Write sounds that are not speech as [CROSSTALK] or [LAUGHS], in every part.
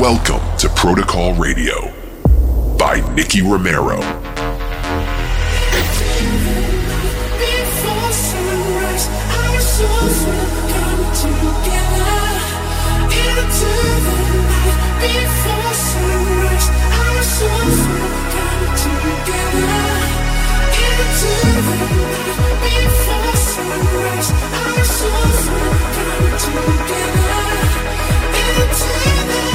Welcome to Protocol Radio by Nicky Romero. Together the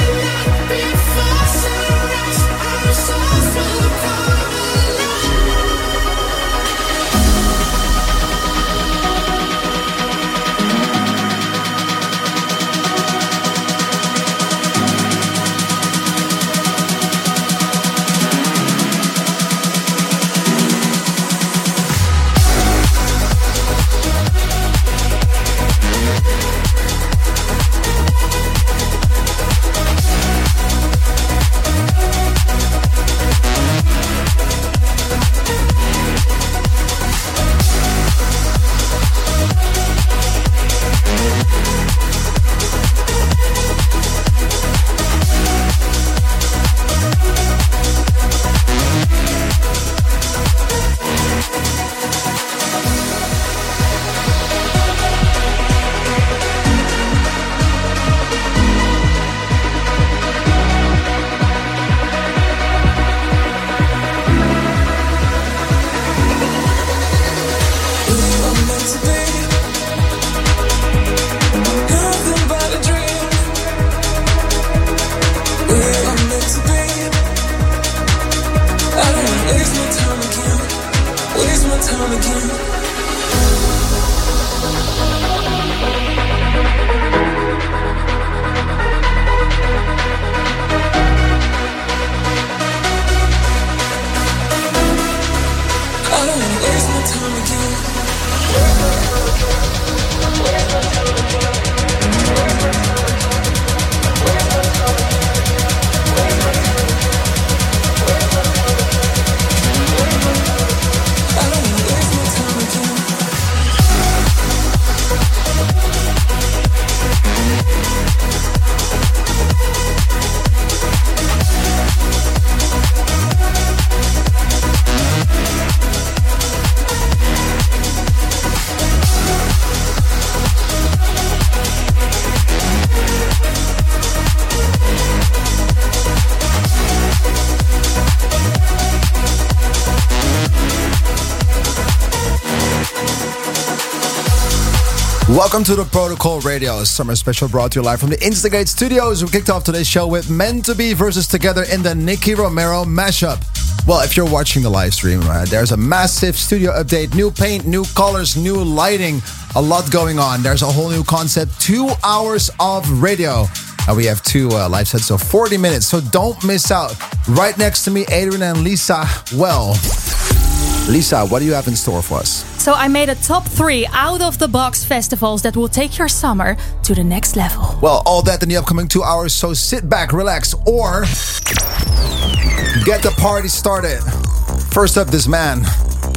Welcome to the Protocol Radio Summer Special brought to you live from the Instigate Studios. We kicked off today's show with Meant to Be versus Together in the Nicky Romero mashup. Well, if you're watching the live stream, uh, there's a massive studio update, new paint, new colors, new lighting, a lot going on. There's a whole new concept, two hours of radio. And we have two uh, live sets of 40 minutes, so don't miss out. Right next to me, Adrian and Lisa. Well, Lisa, what do you have in store for us? So I made a top three out of the box festivals that will take your summer to the next level. Well, all that in the upcoming two hours, so sit back, relax, or get the party started. First up, this man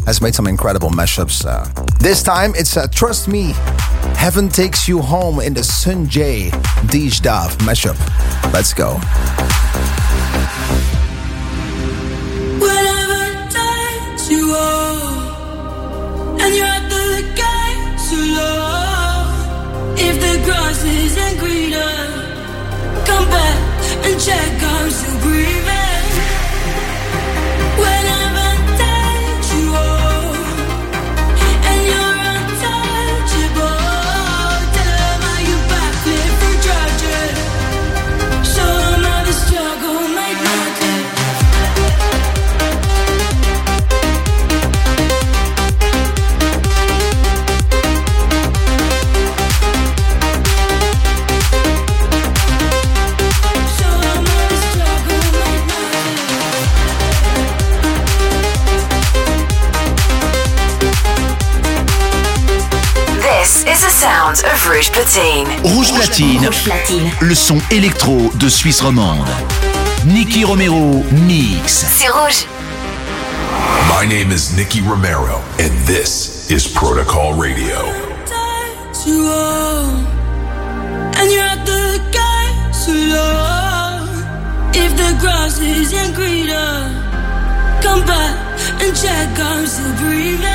has made some incredible mashups. Uh, this time, it's uh, Trust Me, Heaven Takes You Home in the Sun J Deej Dav mashup. Let's go. The grass isn't greener, come back and check I'm still. sounds of Rouge Platine. Rouge Platine. Le son électro de Suisse romande. Nicky Romero mix. C'est rouge. My name is Nicky Romero and this is Protocol Radio. And you're at the gates alone. If the grass isn't greener, come back and check I'm still breathing.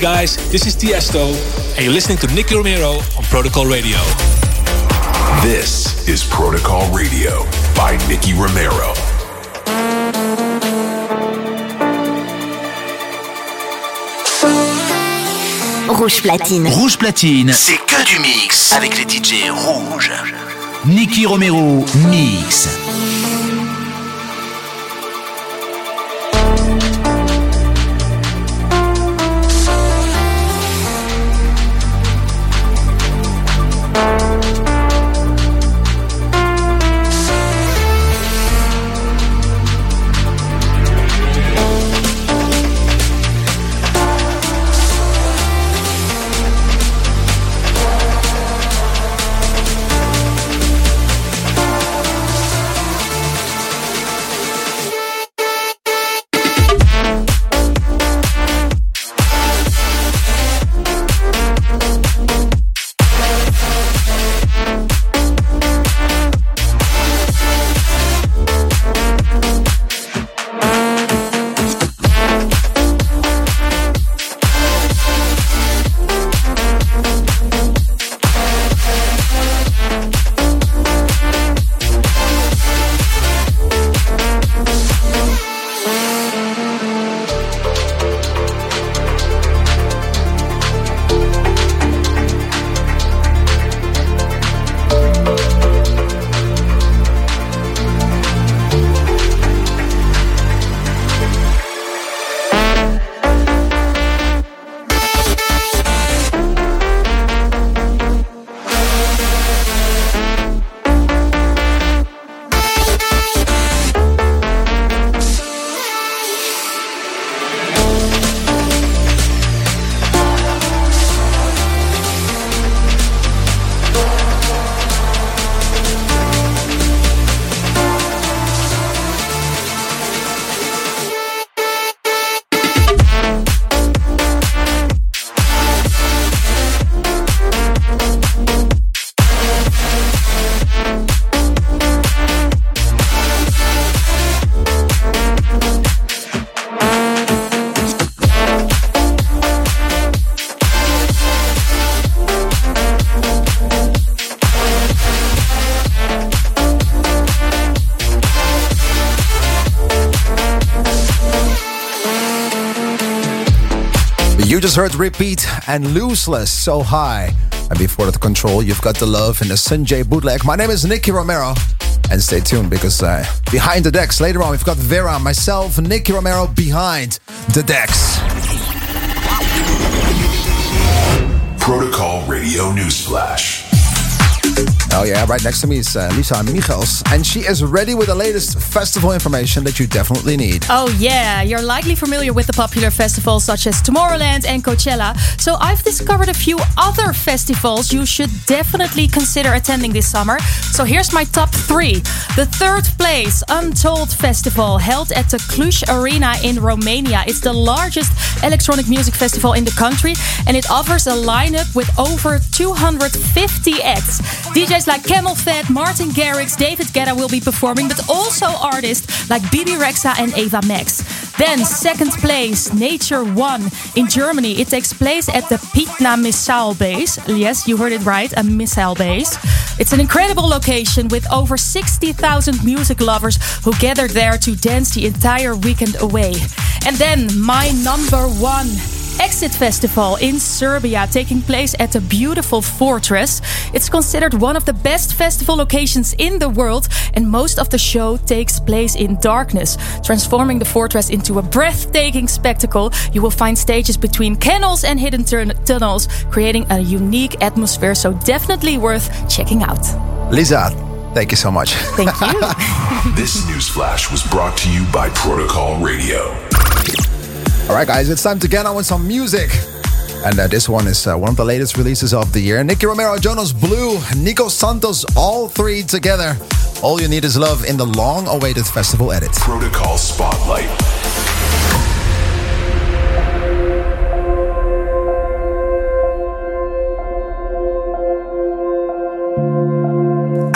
Guys, this is Tiesto, and you're listening to Nicky Romero on Protocol Radio. This is Protocol Radio by Nicky Romero. Rouge platine. Rouge platine, c'est que du mix avec les DJ rouges. Nicky Romero mix. Just heard Repeat and Looseless So High. And before that control, you've got the love in the Sanjay bootleg. My name is Nicky Romero. And stay tuned because uh, behind the decks, later on, we've got Nerva, myself, Nicky Romero behind the decks. Protocol Radio Newsflash. Oh yeah, right next to me is uh, Lisa Michels, and she is ready with the latest festival information that you definitely need. Oh yeah, you're likely familiar with the popular festivals such as Tomorrowland and Coachella. So I've discovered a few other festivals you should definitely consider attending this summer. So here's my top three. The third place, Untold Festival, held at the Cluj Arena in Romania. It's the largest electronic music festival in the country, and it offers a lineup with over 250 acts. DJs like CamelPhat, Martin Garrix, David Guetta will be performing, but also artists like Bebe Rexha and Ava Max. Then, second place, Nature One in Germany. It takes place at the Pydna missile base. Yes, you heard it right, a missile base. It's an incredible location with over 60,000 music lovers who gathered there to dance the entire weekend away. And then, my number one Exit Festival in Serbia, taking place at the beautiful fortress. It's considered one of the best festival locations in the world, and most of the show takes place in darkness, transforming the fortress into a breathtaking spectacle. You will find stages between kennels and hidden tunnels, creating a unique atmosphere, so definitely worth checking out. Lisa, Thank you so much. Thank you. [LAUGHS] this news flash was brought to you by Protocol Radio. All right, guys, it's time to get on with some music. And uh, this one is uh, one of the latest releases of the year. Nicky Romero, Jonas Blue, Nico Santos, all three together. All you need is love in the long awaited festival edit. Protocol Spotlight.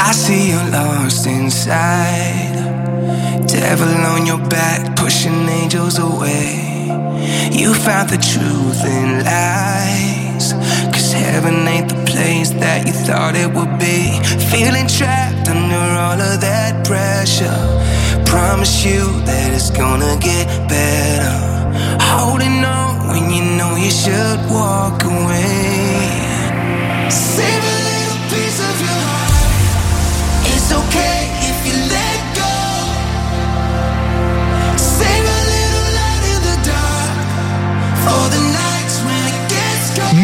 I see you lost inside. Devil on your back, pushing angels away. You found the truth in lies. Cause heaven ain't the place that you thought it would be. Feeling trapped under all of that pressure. Promise you that it's gonna get better. Holding on when you know you should walk away. Save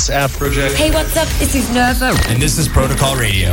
this app project. Hey, what's up? This is Nerva. And this is Protocol Radio.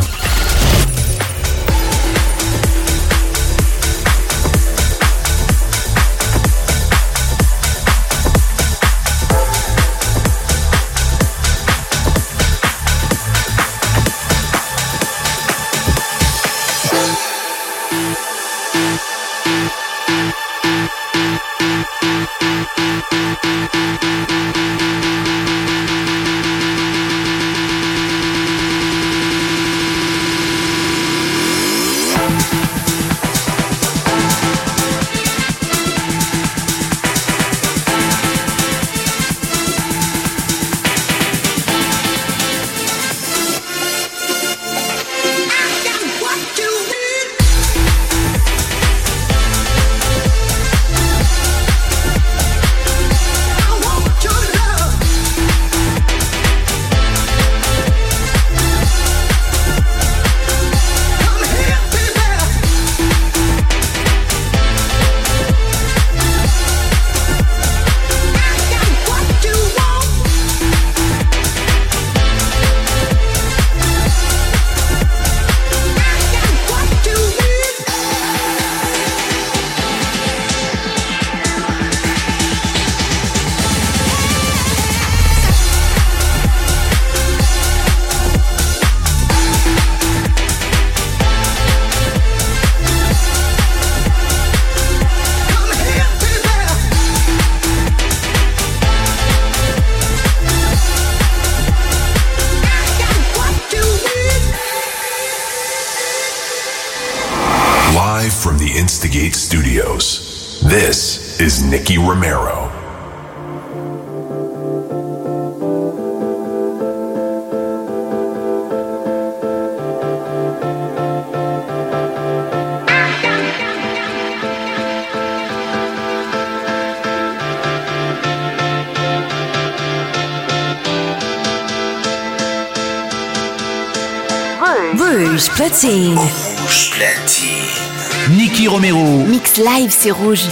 platine. Rouge platine. Niki Romero. Mix live, c'est rouge.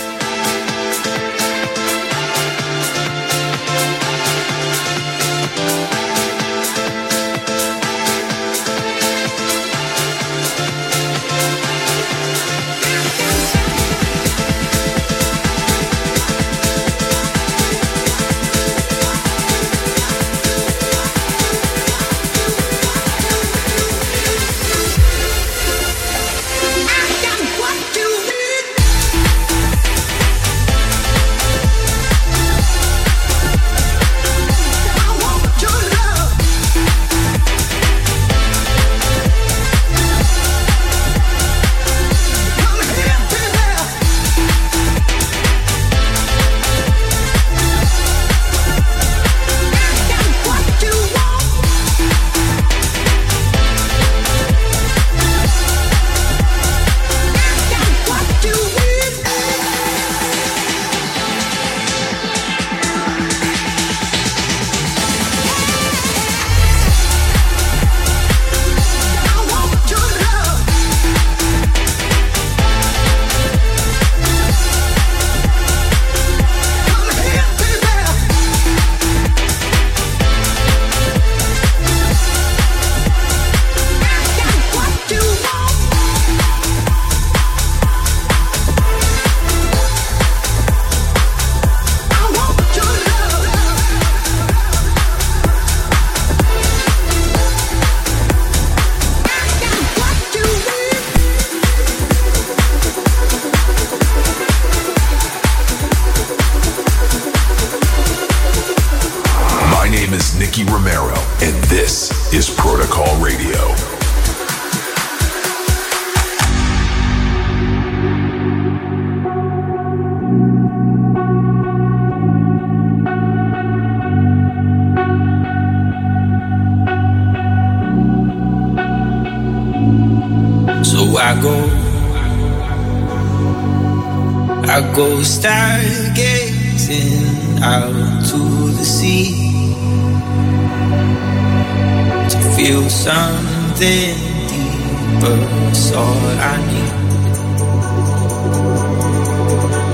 feel something deeper. That's all I need.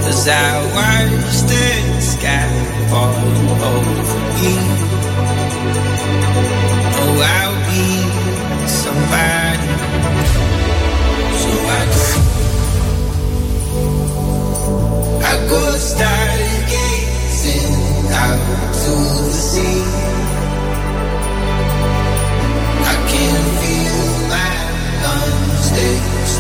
As I watch the sky falling over me, oh, I'll be somebody. So I go, I go stargazing out to the sea.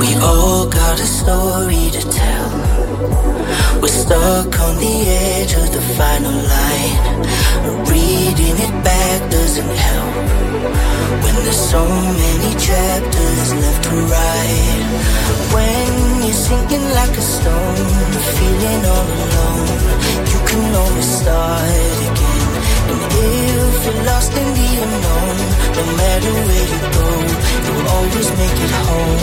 We all got a story to tell. We're stuck on the edge of the final line. Reading it back doesn't help. When there's so many chapters left to write. When sinking like a stone, feeling all alone. You can always start again. And if you're lost in the unknown, no matter where you go, you'll always make it home.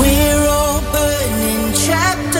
We're all burning chapters.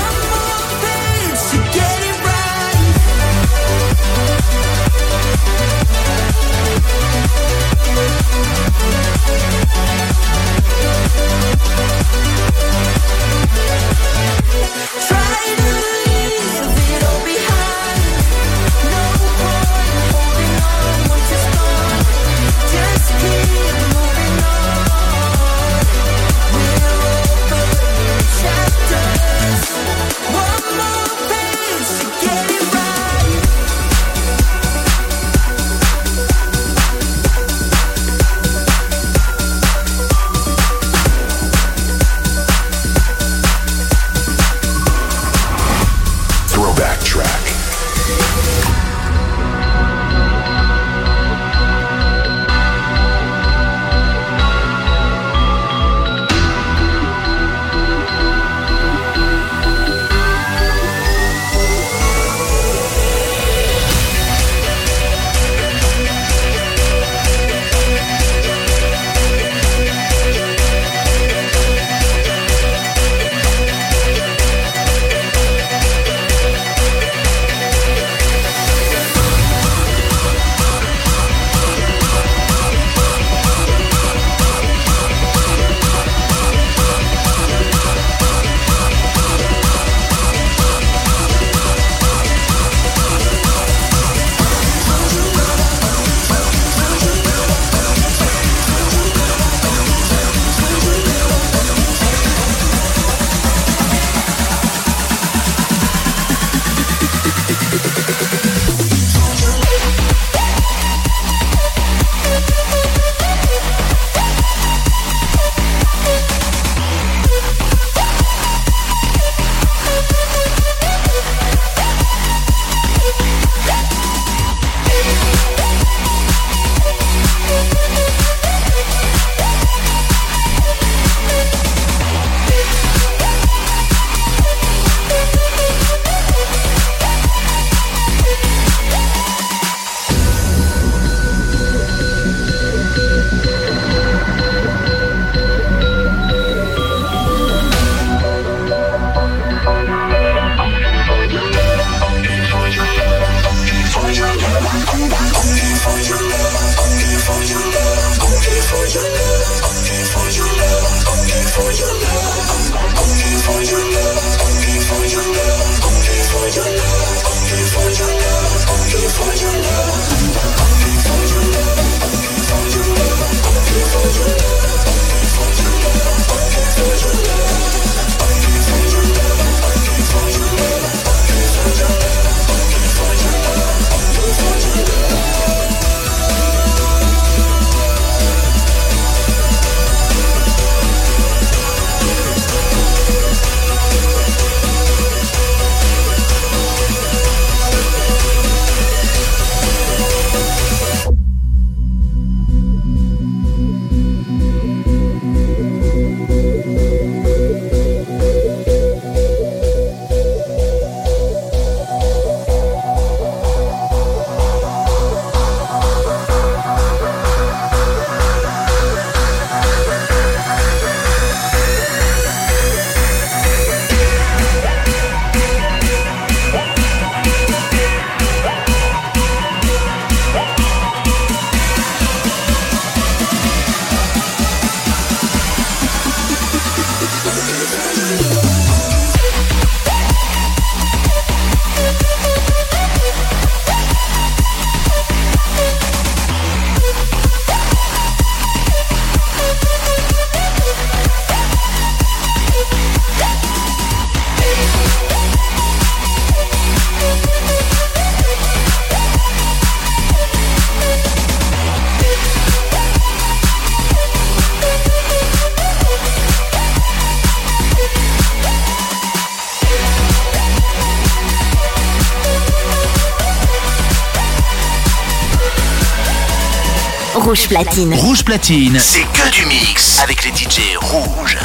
Rouge Platine. Rouge Platine, c'est que du mix avec les DJ rouges.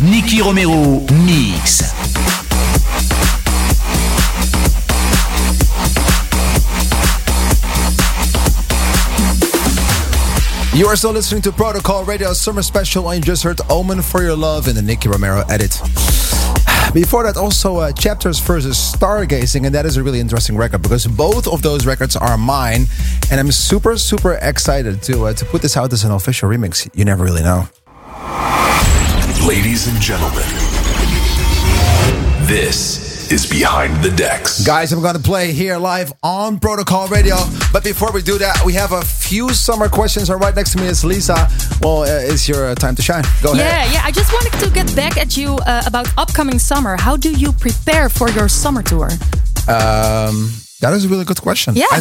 Nicky Romero, mix. You are still listening to Protocol Radio Summer Special, and you just heard Omen for Your Love in the Nicky Romero edit. Before that, also uh, Chapters versus Stargazing, and that is a really interesting record because both of those records are mine, and I'm super, super excited to uh, to put this out as an official remix. You never really know. Ladies and gentlemen, this is Behind the Decks. Guys, I'm going to play here live on Protocol Radio. But before we do that, we have a few summer questions. And right next to me is Lisa. Well, uh, it's your time to shine. Go yeah, ahead. Yeah, yeah. I just wanted to get back at you uh, about upcoming summer. How do you prepare for your summer tour? Um, that is a really good question. Yeah. I,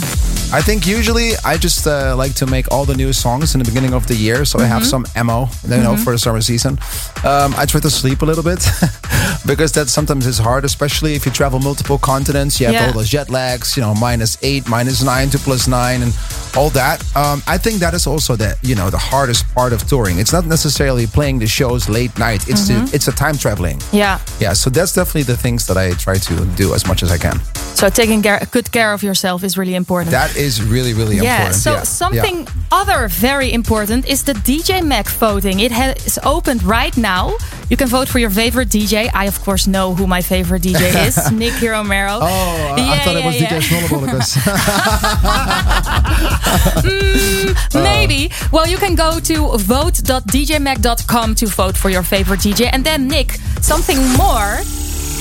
I think usually I just uh, like to make all the new songs in the beginning of the year, so mm-hmm. I have mm-hmm. some ammo, you know, mm-hmm. for the summer season. Um, I try to sleep a little bit [LAUGHS] because that sometimes is hard, especially if you travel multiple continents. You have yeah. all those jet lags, you know, minus eight, minus nine to plus nine, and all that. Um, I think that is also the you know the hardest part of touring. It's not necessarily playing the shows late night. It's mm-hmm. the, it's a time traveling. Yeah. Yeah. So that's definitely the things that I try to do as much as I can. So taking care, good care of yourself is really important. That is really really important. yeah, important. So yeah. something yeah. other very important is the DJ Mag voting. It has opened right now. You can vote for your favorite DJ. I of course know who my favorite DJ [LAUGHS] is, Nicky Romero. Oh, yeah, I thought it was DJ Snollebollekes. [LAUGHS] [LAUGHS] mm, maybe. Well, you can go to vote.djmag.com to vote for your favorite DJ. And then, Nick, something more.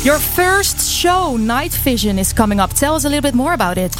Your first show, Night Vision, is coming up. Tell us a little bit more about it.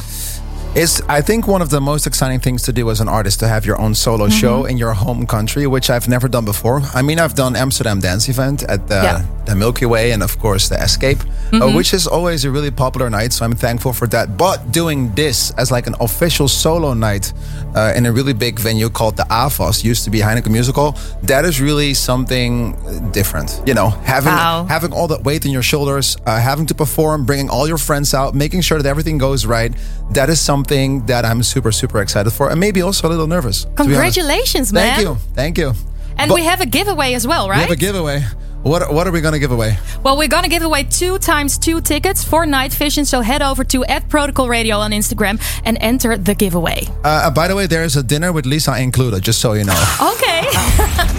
It's, I think, one of the most exciting things to do as an artist to have your own solo mm-hmm. show in your home country, which I've never done before. I mean, I've done Amsterdam Dance Event at the, yeah. the Milky Way and, of course, the Escape, uh, mm-hmm. uh, which is always a really popular night. So I'm thankful for that. But doing this as like an official solo night uh, in a really big venue called the AFAS, used to be Heineken Musical, that is really something different. You know, having wow. having all that weight on your shoulders, uh, having to perform, bringing all your friends out, making sure that everything goes right. That is something something that I'm super, super excited for and maybe also a little nervous. Congratulations, man. Thank you. Thank you. And but we have a giveaway as well, right? We have a giveaway. What, what are we going to give away? Well, we're going to give away two times two tickets for Night Vision. So head over to at Protocol Radio on Instagram and enter the giveaway. Uh, uh by the way, there is a dinner with Lisa included, just so you know. [GASPS] okay.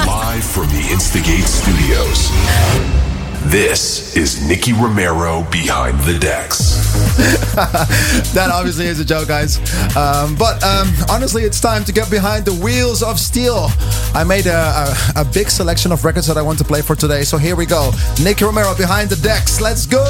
Live from the Instigate Studios. This is Nicky Romero behind the decks. [LAUGHS] that obviously is a joke, guys. Um, but um, honestly, it's time to get behind the wheels of steel. I made a, a, a, big selection of records that I want to play for today. So here we go. Nicky Romero behind the decks. Let's go.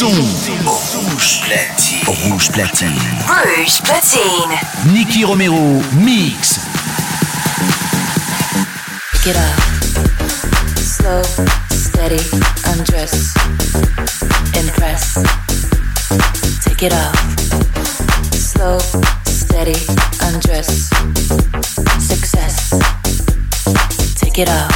Rouge platine. Rouge platine. Rouge platine. Nicky Romero, mix. Get up. Slow, steady, undress. Impress. Take it off. Slow, steady, undress. Success. Take it off.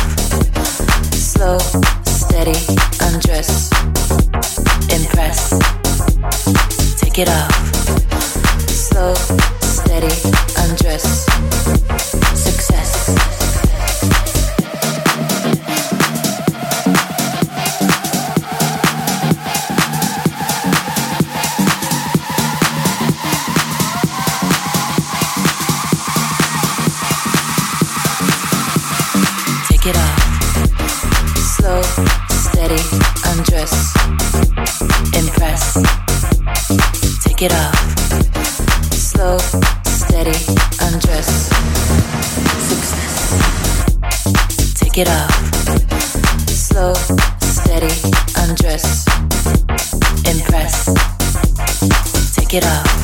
it off. Slow, steady, undress. Success. Take it off. Slow, steady, undress. Impress. Take it off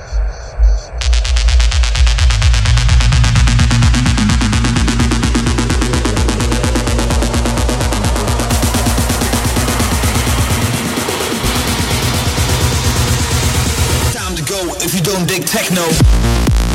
if you don't dig techno.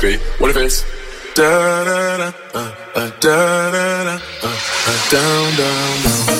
What if it's da da da uh, uh, da da da uh, uh, down down down.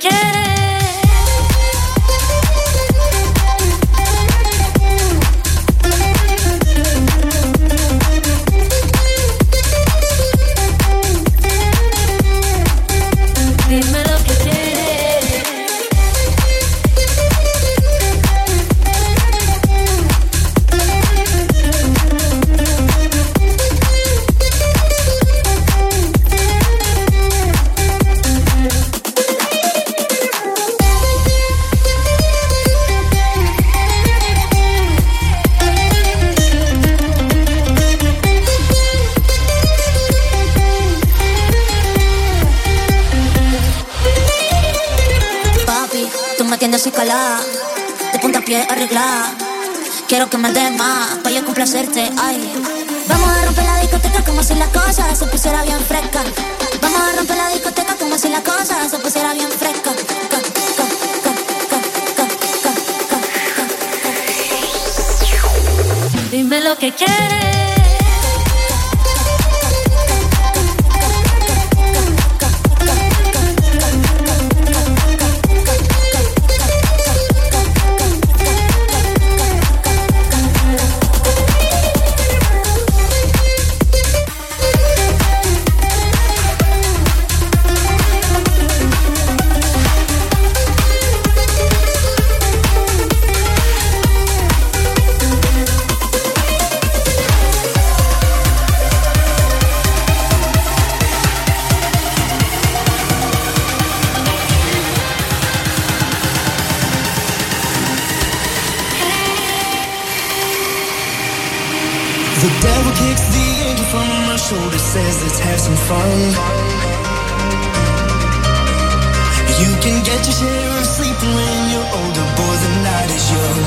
Dime lo de punta a pie arreglada. Quiero que me más, para yo complacerte, ay. Vamos a romper la discoteca como si la cosa se pusiera bien fresca. Vamos a romper la discoteca como si la cosa se pusiera bien fresca. Dime lo que quieres. fun. You can get your share of sleep when you're older, boy, the night is young.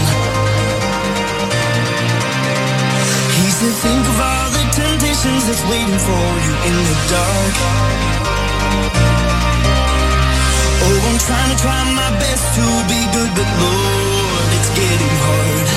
He said, think of all the temptations that's waiting for you in the dark. Oh, I'm trying to try my best to be good, but Lord, it's getting hard.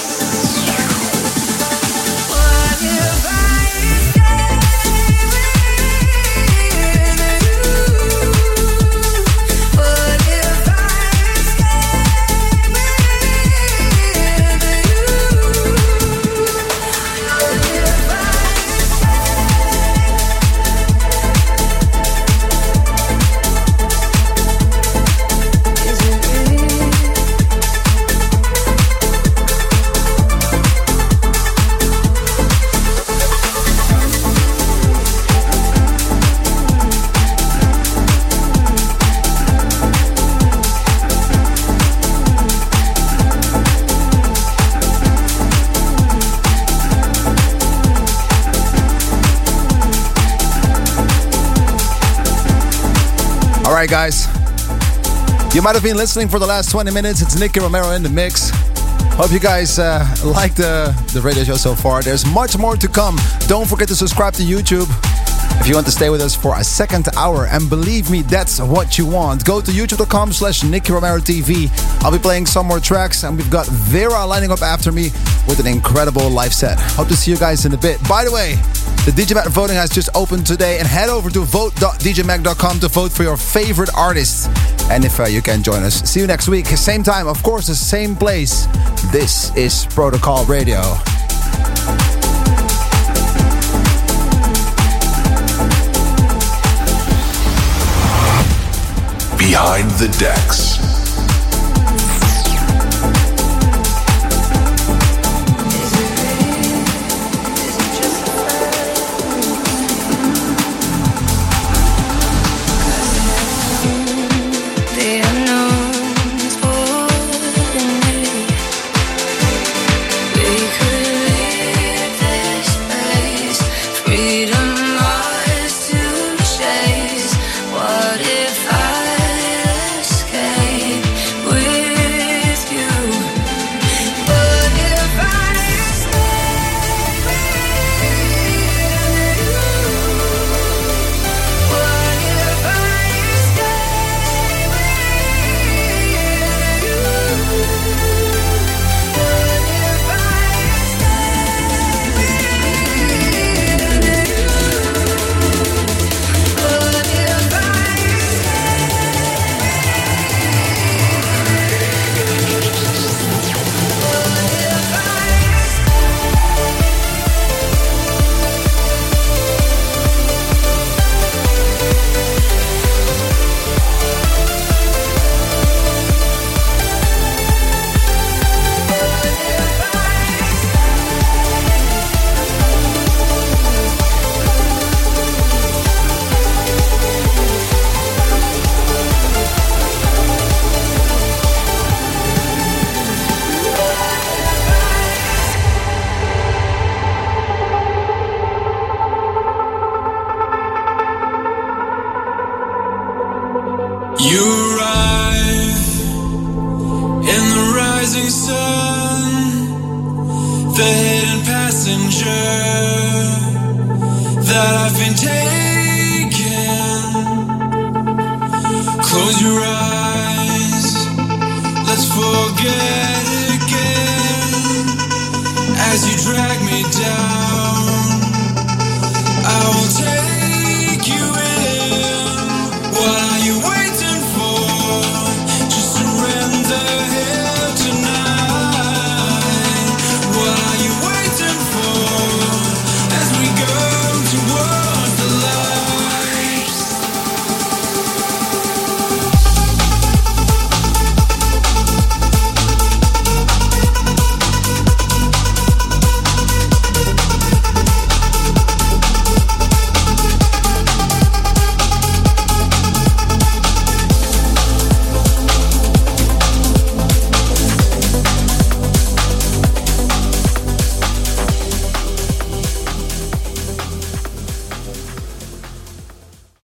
Right, guys. You might have been listening for the last 20 minutes. It's Nicky Romero in the mix. Hope you guys uh, [LAUGHS] like the, the radio show so far. There's much more to come. Don't forget to subscribe to YouTube if you want to stay with us for a second hour. And believe me, that's what you want. Go to youtube.com slash Nicky Romero TV. I'll be playing some more tracks, and we've got Nerva lining up after me with an incredible live set. Hope to see you guys in a bit. By the way, the DJ Mag voting has just opened today, and head over to vote.djmag.com to vote for your favorite artists. And if uh, you can join us, see you next week, same time, of course, the same place. This is Protocol Radio. Behind the decks.